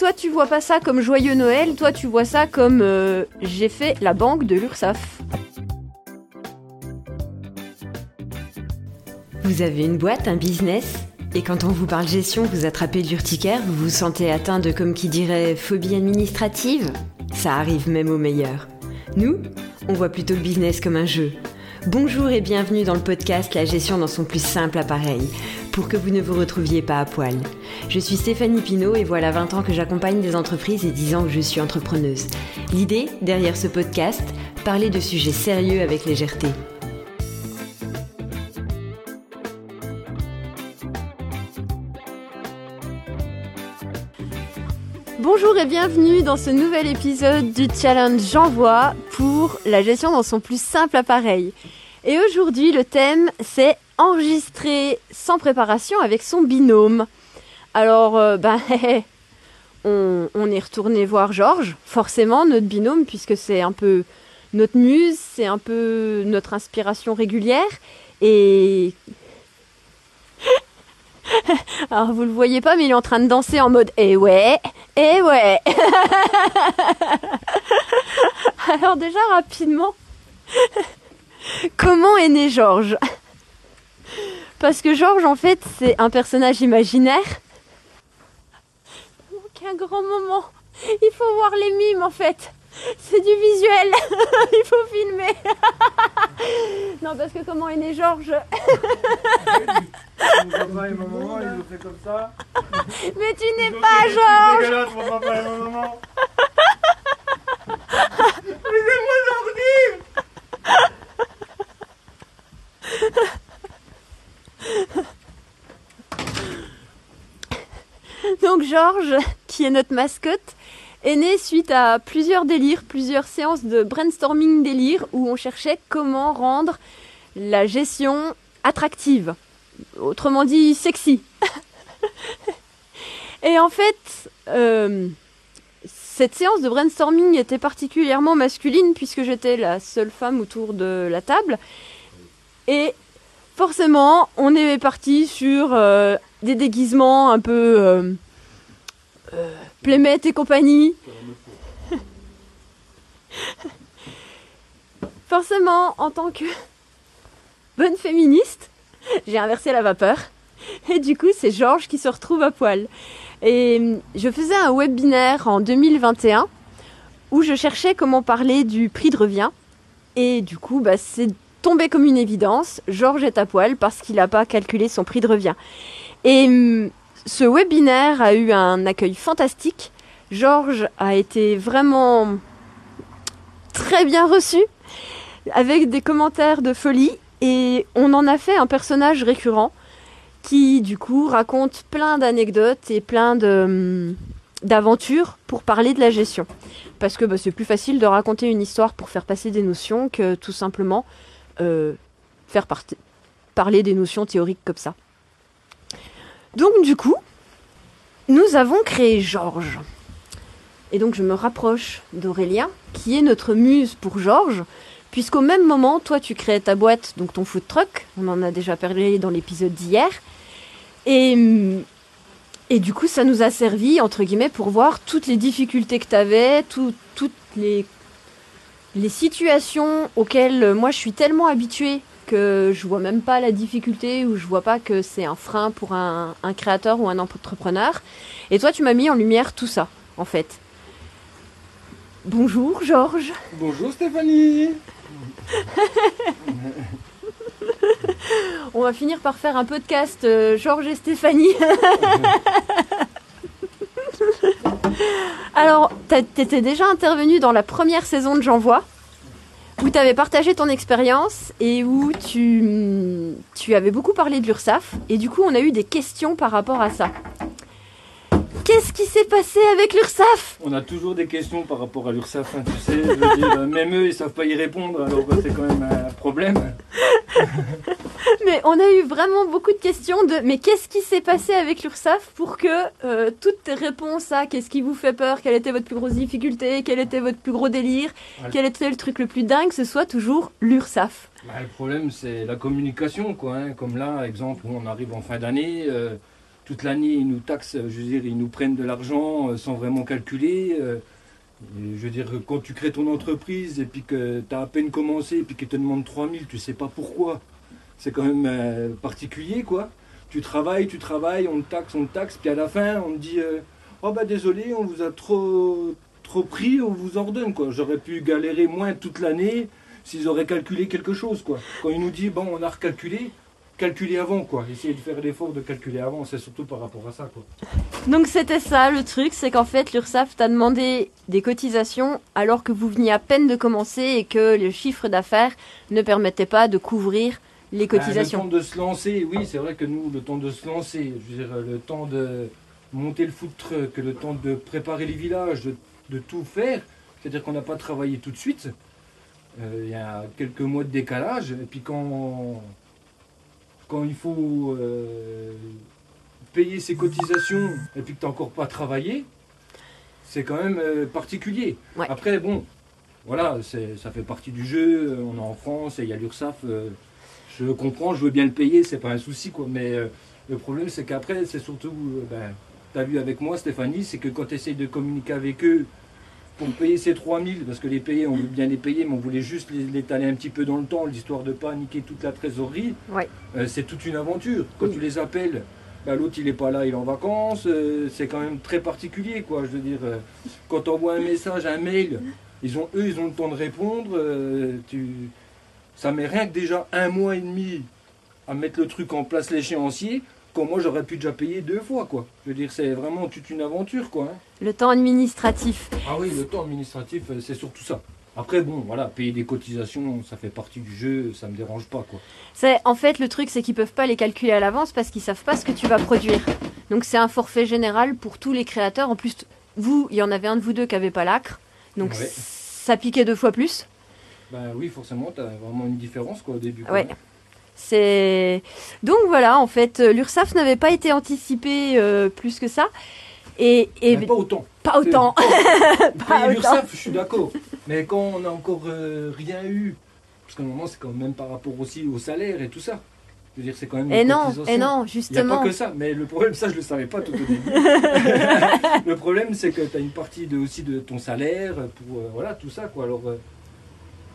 toi tu vois pas ça comme joyeux Noël, toi tu vois ça comme euh, j'ai fait la banque de l'URSAF. Vous avez une boîte, un business? Et quand on vous parle gestion, vous attrapez l'urticaire, vous vous sentez atteint de, comme qui dirait, phobie administrative? Ça arrive même aux meilleurs. Nous, on voit plutôt le business comme un jeu. Bonjour et bienvenue dans le podcast La gestion dans son plus simple appareil, pour que vous ne vous retrouviez pas à poil. Je suis Stéphanie Pinault et voilà 20 ans que j'accompagne des entreprises et 10 ans que je suis entrepreneuse. L'idée, derrière ce podcast, parler de sujets sérieux avec légèreté. Bonjour et bienvenue dans ce nouvel épisode du challenge J'envoie pour la gestion dans son plus simple appareil. Et aujourd'hui, le thème c'est enregistrer sans préparation avec son binôme. Alors, ben, on, on, est retourné voir Georges, forcément notre binôme, puisque c'est un peu notre muse, c'est un peu notre inspiration régulière. Et alors vous le voyez pas, mais il est en train de danser en mode Eh ouais, eh ouais. Alors déjà rapidement, comment est né Georges? Parce que Georges en fait c'est un personnage imaginaire. un grand moment. Il faut voir les mimes en fait. C'est du visuel. Il faut filmer. non, parce que comment est né Georges? Mais tu n'es pas Georges dégueulasses, mon papa et Donc Georges, qui est notre mascotte, est né suite à plusieurs délires, plusieurs séances de brainstorming délire où on cherchait comment rendre la gestion attractive. Autrement dit, sexy. Et en fait, euh, cette séance de brainstorming était particulièrement masculine puisque j'étais la seule femme autour de la table. Et forcément, on est parti sur euh, des déguisements un peu euh, euh, Playmates et compagnie. Forcément, en tant que bonne féministe, j'ai inversé la vapeur. Et du coup, c'est Georges qui se retrouve à poil. Et hum, je faisais un webinaire en 2021 où je cherchais comment parler du prix de revient. Et du coup, bah, c'est tombé comme une évidence. Georges est à poil parce qu'il n'a pas calculé son prix de revient. Et hum, ce webinaire a eu un accueil fantastique. Georges a été vraiment très bien reçu, avec des commentaires de folie, et on en a fait un personnage récurrent qui, du coup, raconte plein d'anecdotes et plein hum, d'aventures pour parler de la gestion. Parce que bah, c'est plus facile de raconter une histoire pour faire passer des notions que tout simplement euh, faire par- parler des notions théoriques comme ça. Donc du coup, nous avons créé Georges. Et donc je me rapproche d'Aurélien, qui est notre muse pour Georges, puisqu'au même moment, toi tu crées ta boîte, donc ton food truck, on en a déjà parlé dans l'épisode d'hier, et, et du coup ça nous a servi, entre guillemets, pour voir toutes les difficultés que tu avais, toutes les, les situations auxquelles euh, moi je suis tellement habituée que je vois même pas la difficulté ou je vois pas que c'est un frein pour un, un créateur ou un entrepreneur. Et toi, tu m'as mis en lumière tout ça, en fait. Bonjour, Georges. Bonjour Stéphanie On va finir par faire un podcast euh, Georges et Stéphanie. Alors, t'étais déjà intervenu dans la première saison de J'envoie, où tu avais partagé ton expérience et où tu, tu avais beaucoup parlé de l'URSSAF. Et du coup, on a eu des questions par rapport à ça. Qu'est-ce qui s'est passé avec l'URSSAF? On a toujours des questions par rapport à l'URSSAF, hein, tu sais, je veux dire, euh, même eux ils savent pas y répondre, alors bah, c'est quand même un problème. Mais on a eu vraiment beaucoup de questions de mais qu'est-ce qui s'est passé avec l'URSSAF pour que euh, toutes tes réponses à qu'est-ce qui vous fait peur, quelle était votre plus grosse difficulté, quel était votre plus gros délire, quel était le truc le plus dingue, ce soit toujours l'URSSAF. Bah, le problème c'est la communication, quoi. hein. Comme là, exemple, où on arrive en fin d'année, euh, toute l'année, ils nous taxent, je veux dire, ils nous prennent de l'argent euh, sans vraiment calculer. euh, je veux dire, quand tu crées ton entreprise et puis que tu as à peine commencé et puis qu'ils te demandent 3000, tu sais pas pourquoi. C'est quand même euh, particulier, quoi. Tu travailles, tu travailles, on te taxe, on te taxe, puis à la fin, on te dit Oh bah désolé, on vous a trop, trop pris, on vous ordonne, quoi. J'aurais pu galérer moins toute l'année s'ils auraient calculé quelque chose, quoi. Quand ils nous disent Bon, on a recalculé, calculer avant, quoi. Essayer de faire l'effort de calculer avant, c'est surtout par rapport à ça, quoi. Donc c'était ça le truc, c'est qu'en fait l'URSSAF t'a demandé des cotisations alors que vous veniez à peine de commencer et que le chiffre d'affaires ne permettait pas de couvrir les Ben, cotisations. le temps de se lancer, oui, c'est vrai que nous, le temps de se lancer, je veux dire, le temps de monter le food truck, le temps de préparer les villages, de, de tout faire, c'est-à-dire qu'on n'a pas travaillé tout de suite. Euh, Il y a quelques mois de décalage, et puis quand, quand il faut euh, payer ses cotisations et puis que tu n'as encore pas travaillé, c'est quand même euh, particulier. Ouais. Après, bon, voilà, ça fait partie du jeu, on est en France et il y a l'URSSAF. euh, je comprends, je veux bien le payer, c'est pas un souci, quoi. Mais le problème, c'est qu'après, c'est surtout, ben, tu as vu avec moi, Stéphanie, c'est que quand tu essayes de communiquer avec eux pour payer ces 3000, parce que les payer, on veut bien les payer, mais on voulait juste les, l'étaler un petit peu dans le temps, l'histoire de pas niquer toute la trésorerie, Ouais. euh, c'est toute une aventure. Quand Oui. tu les appelles, ben, l'autre il est pas là, il est en vacances, euh, c'est quand même très particulier, quoi. Je veux dire, euh, quand tu envoies un message, un mail, ils ont, eux, ils ont le temps de répondre, tu ça met rien que déjà un mois et demi à mettre le truc en place l'échéancier, quand moi j'aurais pu déjà payer deux fois quoi. Je veux dire c'est vraiment toute une aventure quoi. hein. Le temps administratif. Ah oui, le temps administratif euh, c'est surtout ça. Après bon voilà, payer des cotisations ça fait partie du jeu, ça me dérange pas quoi. C'est en fait le truc, c'est qu'ils peuvent pas les calculer à l'avance parce qu'ils savent pas ce que tu vas produire. Donc c'est un forfait général pour tous les créateurs. En plus, vous, il y en avait un de vous deux qui avait pas l'acre, donc Ouais. ça piquait deux fois plus. Ben oui forcément t'as vraiment une différence quoi au début. quoi. C'est donc voilà, en fait, euh, l'URSSAF n'avait pas été anticipé euh, plus que ça, et, et Mais pas autant. pas autant. Autant. l'URSSAF, je suis d'accord. Mais quand on n'a encore euh, rien eu, parce qu'à un moment c'est quand même par rapport aussi au salaire et tout ça. Je veux dire c'est quand même. Et non, et non, Il n'y a pas justement. que ça, mais le problème, ça je le savais pas tout au début. le problème c'est que tu as une partie de, aussi de ton salaire pour euh, voilà tout ça quoi. Alors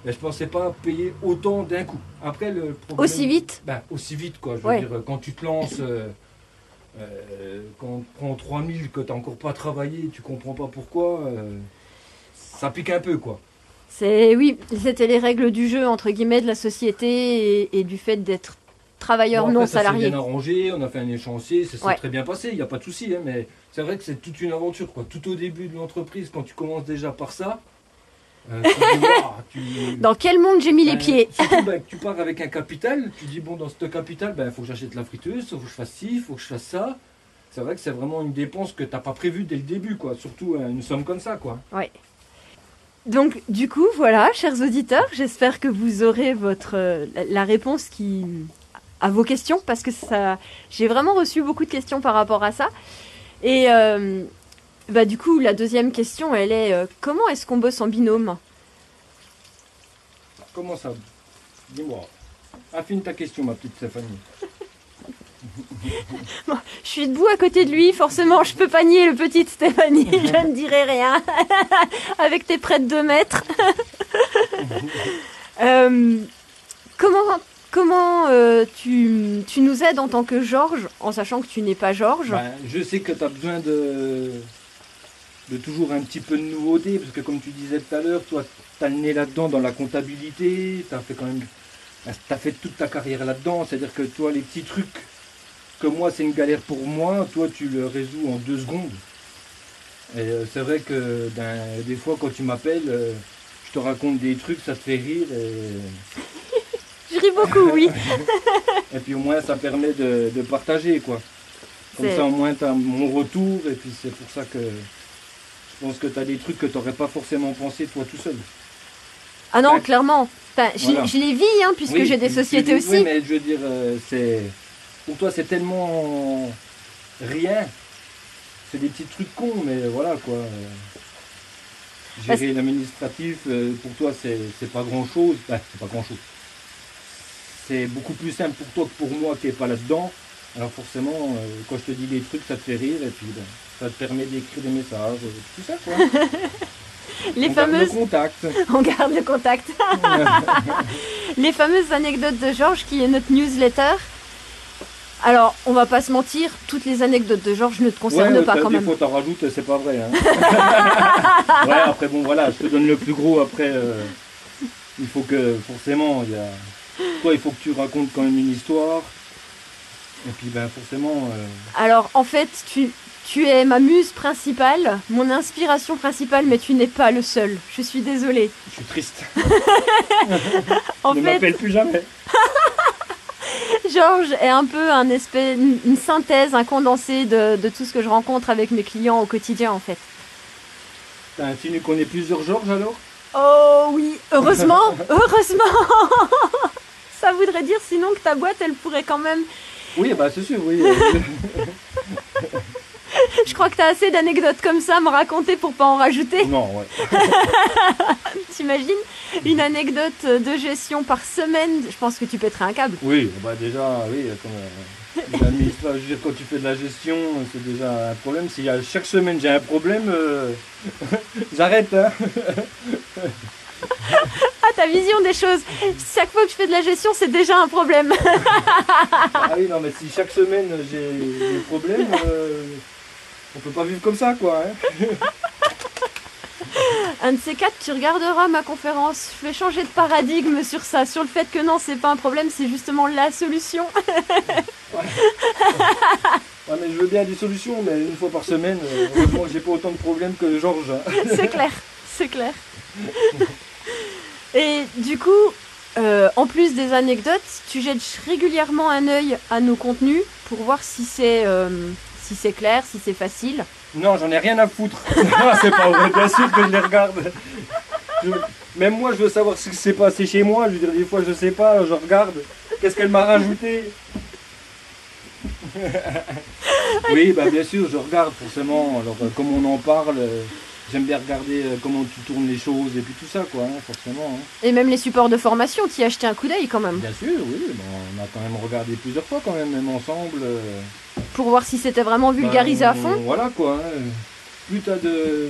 ben, je pensais pas payer autant d'un coup. Après le problème, Aussi vite. ben, aussi vite quoi. Je veux Ouais. dire quand tu te lances, euh, euh, quand on te prend 3000 que tu n'as encore pas travaillé, tu comprends pas pourquoi, euh, ça pique un peu quoi. C'est oui, c'était les règles du jeu entre guillemets de la société et, et du fait d'être travailleur Bon, non salarié. bien arrangé, on a fait un échéancier, ça s'est Ouais. très bien passé, il n'y a pas de souci, hein, mais c'est vrai que c'est toute une aventure. Quoi. Tout au début de l'entreprise, quand tu commences déjà par ça, euh, tu, tu- Dans quel monde j'ai mis les ben, pieds Surtout ben, tu pars avec un capital, tu dis bon, dans ce capital, il faut que j'achète la friteuse, il faut que je fasse ci, il faut que je fasse ça. C'est vrai que c'est vraiment une dépense que tu n'as pas prévue dès le début, quoi. surtout euh, une somme comme ça. quoi. Donc du coup, voilà, chers auditeurs, j'espère que vous aurez votre euh, la, la réponse qui à vos questions parce que ça, j'ai vraiment reçu beaucoup de questions par rapport à ça. Et euh, bah du coup, la deuxième question, elle est euh, comment est-ce qu'on bosse en binôme? Comment ça? Dis-moi. Affine ta question, ma petite Stéphanie. Je suis debout à côté de lui, forcément, je peux pas nier le petit Stéphanie, je ne dirai rien. Avec tes près de 2 mètres. Euh, comment comment euh, tu, tu nous aides en tant que Georges, en sachant que tu n'es pas Georges? Ben, je sais que tu as besoin de, de toujours un petit peu de nouveauté, parce que comme tu disais tout à l'heure, toi, tu as le nez là-dedans dans la comptabilité, tu as fait quand même. As fait toute ta carrière là-dedans, c'est-à-dire que toi, les petits trucs que moi, c'est une galère pour moi, toi, tu le résous en deux secondes. Et euh, c'est vrai que ben, des fois, quand tu m'appelles, euh, je te raconte des trucs, ça te fait rire. Et... Je ris beaucoup, oui. Et puis au moins ça permet de, de partager quoi. Comme ça au moins tu as mon retour et puis c'est pour ça que je pense que tu as des trucs que tu n'aurais pas forcément pensé toi tout seul. Ah non, Ouais. clairement. Enfin, je, Voilà. je les vis, hein, puisque Oui, j'ai des sociétés aussi. Oui mais je veux dire, euh, c'est pour toi c'est tellement rien. C'est des petits trucs cons mais voilà quoi. Gérer l'administratif, euh, pour toi c'est pas grand chose. c'est pas grand chose. C'est beaucoup plus simple pour toi que pour moi qui n'est pas là-dedans. Alors forcément, euh, quand je te dis des trucs, ça te fait rire et puis ben, ça te permet d'écrire des messages, euh, tout ça quoi. Les On garde fameuses... le contact. On garde le contact. Les fameuses anecdotes de Georges qui est notre newsletter. Alors, on va pas se mentir, toutes les anecdotes de Georges ne te concernent Ouais, pas quand des même. fois t'en rajoutes, c'est pas vrai. Hein. ouais, après bon voilà, je te donne le plus gros. Après, euh, il faut que forcément, il y a... toi, il faut que tu racontes quand même une histoire. Et puis ben forcément, euh, Alors, en fait, tu, tu es ma muse principale, mon inspiration principale, mais tu n'es pas le seul. Je suis désolée. je suis triste. En ne fait, m'appelle plus jamais. Georges est un peu un espèce, une synthèse, un condensé de, de tout ce que je rencontre avec mes clients au quotidien, en fait. T'as insinué qu'on est plusieurs Georges alors? Oh oui, heureusement, heureusement. Ça voudrait dire sinon que ta boîte, elle pourrait quand même. Oui, bah c'est sûr, oui. Je crois que tu as assez d'anecdotes comme ça à me raconter pour pas en rajouter. non, ouais. T'imagines une anecdote de gestion par semaine? Je pense que tu pèterais un câble. Oui, bah déjà, oui, comme euh, je veux dire, quand tu fais de la gestion, c'est déjà un problème. Si à chaque semaine j'ai un problème, euh, j'arrête. Hein. Ah, ta vision des choses. Chaque fois que je fais de la gestion, c'est déjà un problème. Ah oui, non, mais si chaque semaine j'ai des problèmes, euh, on peut pas vivre comme ça, quoi. hein. Un de ces quatre, tu regarderas ma conférence. Je vais changer de paradigme sur ça, sur le fait que non, c'est pas un problème, c'est justement la solution. Ouais, mais je veux bien des solutions, mais une fois par semaine, euh, heureusement j'ai pas autant de problèmes que Georges. hein. c'est clair, c'est clair. Et du coup, euh, en plus des anecdotes, tu jettes régulièrement un œil à nos contenus pour voir si c'est euh, si c'est clair, si c'est facile. Non, j'en ai rien à foutre. C'est pas vrai, bien sûr que je les regarde. Je- Même moi, je veux savoir ce qui s'est passé chez moi. Je veux dire, des fois, je sais pas, je regarde. Qu'est-ce qu'elle m'a rajouté? Oui, bah bien sûr, je regarde forcément. Alors, euh, comme on en parle, euh, j'aime bien regarder euh, comment tu tournes les choses et puis tout ça, quoi, hein, forcément. hein. Et même les supports de formation, tu y as jeté un coup d'œil quand même, Bien sûr, oui, bah, on a quand même regardé plusieurs fois, quand même, même ensemble. euh, pour voir si c'était vraiment vulgarisé Ben, à fond. Voilà quoi. hein. Plus t'as de,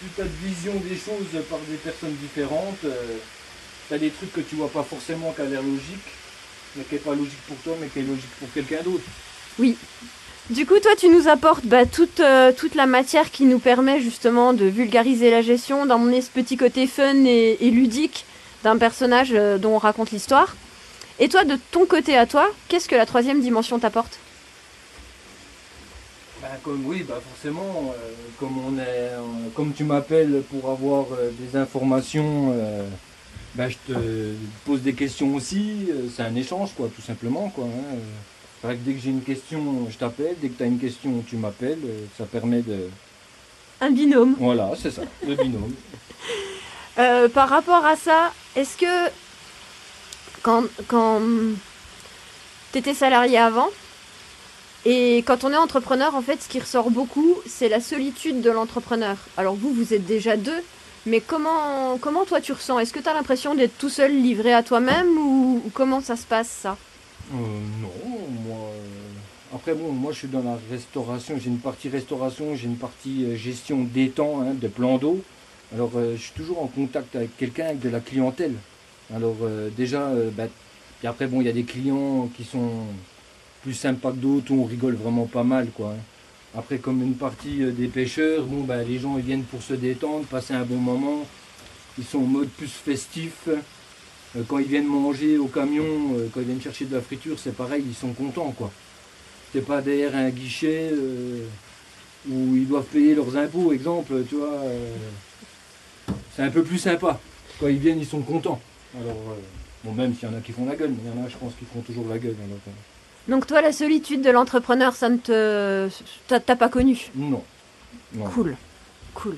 plus t'as de vision des choses par des personnes différentes, euh, t'as des trucs que tu vois pas forcément qui a l'air logique, mais qui est pas logique pour toi, mais qui est logique pour quelqu'un d'autre. Du coup, toi, tu nous apportes bah, toute, euh, toute la matière qui nous permet justement de vulgariser la gestion, d'emmener ce petit côté fun et, et ludique d'un personnage euh, dont on raconte l'histoire. Et toi, de ton côté à toi, qu'est-ce que la troisième dimension t'apporte? Ben, comme oui, bah forcément, euh, comme on est, euh, comme tu m'appelles pour avoir euh, des informations, ben, je te pose des questions aussi. c'est un échange quoi, tout simplement quoi. hein. C'est vrai que dès que j'ai une question, je t'appelle. Dès que tu as une question, tu m'appelles. ça permet de, Un binôme. Voilà, c'est ça, le binôme. Par rapport à ça, est-ce que quand, quand tu étais salarié avant, et quand on est entrepreneur, en fait, ce qui ressort beaucoup, c'est la solitude de l'entrepreneur. Alors vous, vous êtes déjà deux, mais comment, comment toi tu ressens? Est-ce que tu as l'impression d'être tout seul livré à toi-même ou, comment ça se passe ça? Euh, non, moi. euh, Après, bon, moi je suis dans la restauration. J'ai une partie restauration, j'ai une partie euh, gestion d'étang, hein, de plans d'eau. Alors, je suis toujours en contact avec quelqu'un, avec de la clientèle. Alors, déjà, bah, puis après, bon, il y a des clients qui sont plus sympas que d'autres, on rigole vraiment pas mal, quoi. hein. Après, comme une partie euh, des pêcheurs, bon, bah, les gens viennent pour se détendre, passer un bon moment. Ils sont en mode plus festif. Euh, Quand ils viennent manger au camion, euh, quand ils viennent chercher de la friture, c'est pareil, ils sont contents, quoi. C'est pas derrière un guichet où ils doivent payer leurs impôts, exemple, tu vois. c'est un peu plus sympa. Quand ils viennent, ils sont contents. Alors, bon, même s'il y en a qui font la gueule, mais il y en a, je pense, qui font toujours la gueule. euh, Donc toi, la solitude de l'entrepreneur, ça ne te... t'as pas connu non. non. Cool, cool.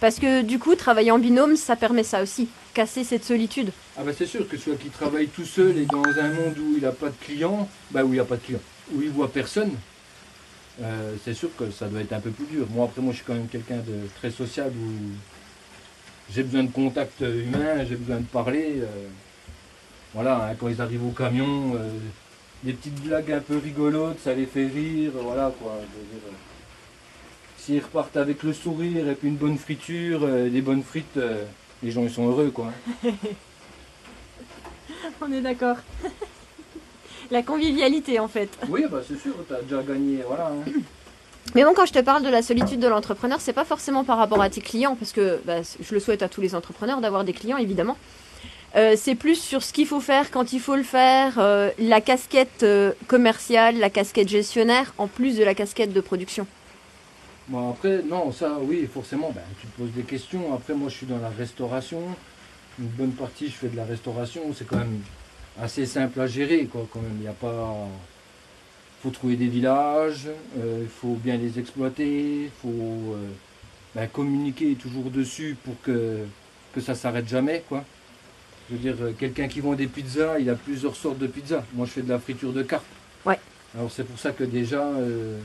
Parce que du coup, travailler en binôme, ça permet ça aussi, casser cette solitude. Ah bah c'est sûr que soit qu'il travaille tout seul et dans un monde où il n'a pas de clients, bah où il n'y a pas de clients, où il voit personne, euh, c'est sûr que ça doit être un peu plus dur. Moi après moi je suis quand même quelqu'un de très sociable où j'ai besoin de contact humain, j'ai besoin de parler. euh, voilà, hein, quand ils arrivent au camion, euh, des petites blagues un peu rigolotes, ça les fait rire, voilà quoi. euh, S'ils repartent avec le sourire et puis une bonne friture, euh, des bonnes frites, euh, les gens ils sont heureux quoi. On est d'accord. La convivialité en fait. Oui, bah c'est sûr, t'as déjà gagné, voilà. hein. Mais bon, quand je te parle de la solitude de l'entrepreneur, c'est pas forcément par rapport à tes clients, parce que bah, je le souhaite à tous les entrepreneurs d'avoir des clients, évidemment. Euh, c'est plus sur ce qu'il faut faire quand il faut le faire, euh, la casquette euh, commerciale, la casquette gestionnaire, en plus de la casquette de production. Bon après, non, ça oui, forcément, ben, tu te poses des questions. Après, moi je suis dans la restauration. Une bonne partie, je fais de la restauration. C'est quand même assez simple à gérer, quoi, quand même. Il a pas. faut trouver des villages, il faut bien les exploiter, il faut ben, communiquer toujours dessus pour que, que ça s'arrête jamais, quoi. Je veux dire, euh, quelqu'un qui vend des pizzas, il a plusieurs sortes de pizzas. Moi, je fais de la friture de carpe. Ouais. Alors, c'est pour ça que déjà, euh,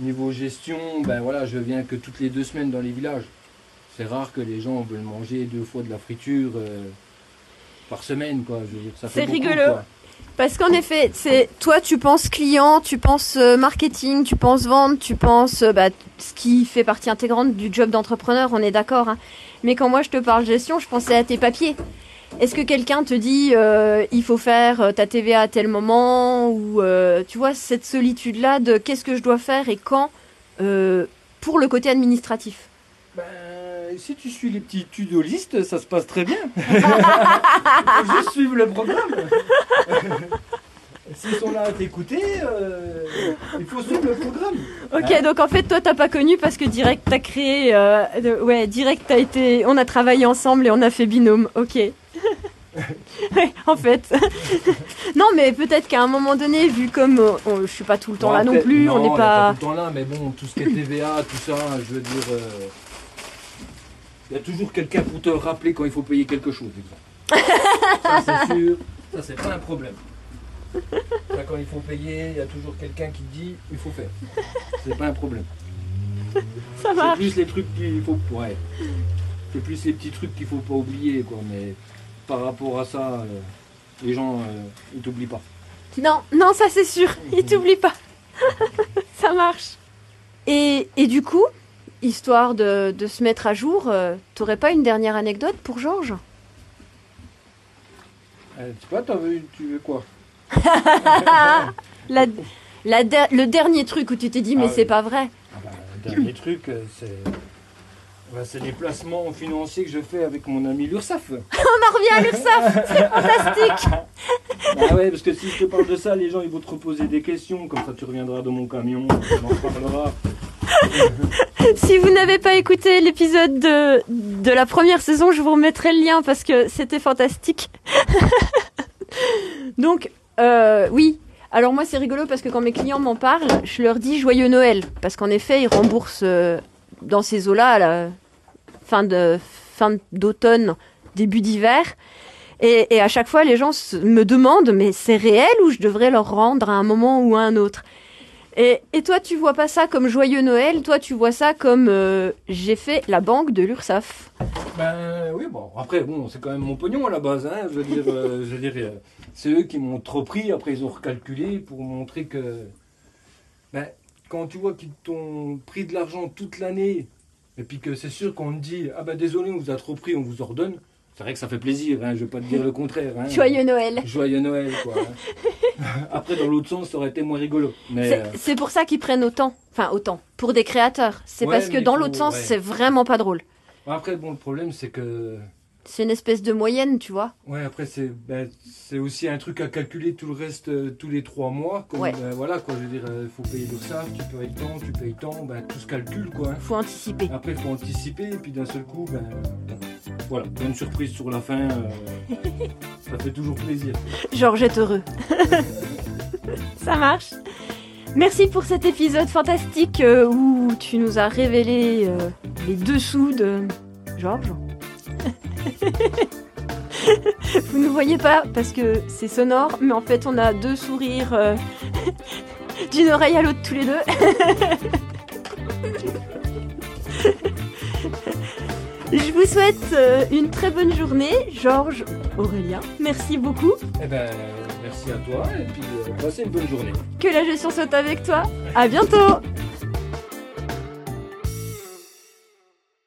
niveau gestion, ben voilà, je viens que toutes les deux semaines dans les villages. C'est rare que les gens veulent manger deux fois de la friture euh, par semaine, quoi. Je veux dire, ça fait C'est beaucoup, rigolo. quoi. Parce qu'en effet, c'est toi, tu penses client, tu penses euh, marketing, tu penses vente, tu penses euh, bah, ce qui fait partie intégrante du job d'entrepreneur, on est d'accord. hein. Mais quand moi je te parle gestion, je pensais à tes papiers. Est-ce que quelqu'un te dit euh, il faut faire ta TVA à tel moment ou tu vois cette solitude là de qu'est-ce que je dois faire et quand pour le côté administratif? Ben, si tu suis les petits tudolistes, ça se passe très bien. Faut juste suivre le programme. S'ils sont là à t'écouter, euh, il faut suivre le programme. Ok, Hein donc en fait toi t'as pas connu parce que direct t'as créé, euh, de- ouais direct t'as été, on a travaillé ensemble et on a fait binôme. Ok. En fait. non mais peut-être qu'à un moment donné, vu comme euh, on- je suis pas tout le temps Bon, là non plus, on non, n'est y a pas. tout le temps là, mais bon, tout ce qui est TVA, tout ça, je veux dire. Il y a toujours quelqu'un pour te rappeler quand il faut payer quelque chose, ça, c'est sûr. Ça, c'est pas un problème. Ça, quand il faut payer, il y a toujours quelqu'un qui te dit il faut faire. C'est pas un problème. Ça C'est marche. plus les trucs qu'il faut. Ouais. C'est plus les petits trucs qu'il faut pas oublier, quoi. Mais par rapport à ça, euh, les gens, euh, ils t'oublient pas. Non, non, ça c'est sûr, il t'oublie pas. ça marche. Et, et du coup, histoire de, de se mettre à jour, euh, t'aurais pas une dernière anecdote pour Georges? Euh, tu sais pas, t'as vu, tu veux quoi? La- la der- Le dernier truc où tu t'es dit, mais Ah c'est pas vrai. Ah bah, le dernier truc, euh, c'est. bah, c'est les placements financiers que je fais avec mon ami l'URSAF. On en revient à l'URSSAF, c'est fantastique. Ah ouais, parce que si je te parle de ça, les gens ils vont te reposer des questions, comme ça tu reviendras dans mon camion, on en parlera. Si vous n'avez pas écouté l'épisode de, de la première saison, je vous remettrai le lien parce que c'était fantastique. Donc, euh, oui. Alors moi, c'est rigolo parce que quand mes clients m'en parlent, je leur dis joyeux Noël. Parce qu'en effet, ils remboursent euh, dans ces eaux-là à la fin de fin d'automne, début d'hiver. Et, et à chaque fois, les gens me demandent, mais c'est réel ou je devrais leur rendre à un moment ou à un autre? Et, et toi, tu vois pas ça comme joyeux Noël, toi, tu vois ça comme euh, j'ai fait la banque de l'URSSAF. Ben oui, bon, après, bon, c'est quand même mon pognon à la base, hein, je veux dire, euh, je veux dire euh, c'est eux qui m'ont trop pris, après ils ont recalculé pour montrer que. Ben, quand tu vois qu'ils t'ont pris de l'argent toute l'année, et puis que c'est sûr qu'on te dit, ah ben désolé, on vous a trop pris, on vous ordonne, c'est vrai que ça fait plaisir, hein, je vais pas te dire le contraire. Hein, Joyeux Noël. Joyeux Noël, quoi. hein. Après, dans l'autre sens, ça aurait été moins rigolo. Mais C'est- euh, C'est pour ça qu'ils prennent autant. Enfin, autant. Pour des créateurs. C'est Ouais, parce que dans l'autre sens, ouais. c'est vraiment pas drôle. après, bon, le problème, c'est que. C'est une espèce de moyenne, tu vois. Ouais, après, c'est ben, aussi un truc à calculer tout le reste, euh, tous les trois mois. Comme, Ouais. ben, voilà, quoi, je veux dire, il faut payer le SAF, tu payes tant, tu payes tant, ben, tout se calcule, quoi. hein. Faut anticiper. Après, il faut anticiper, et puis d'un seul coup, ben, voilà, bonne surprise sur la fin, euh, ça fait toujours plaisir. Georges est heureux. ça marche. Merci pour cet épisode fantastique euh, où tu nous as révélé euh, les dessous de Georges. Vous ne voyez pas parce que c'est sonore, mais en fait on a deux sourires euh, d'une oreille à l'autre tous les deux. Je vous souhaite euh, une très bonne journée, Georges, Aurélien. Merci beaucoup. Eh ben, Merci à toi et puis euh, passez une bonne journée. Que la gestion soit avec toi. À bientôt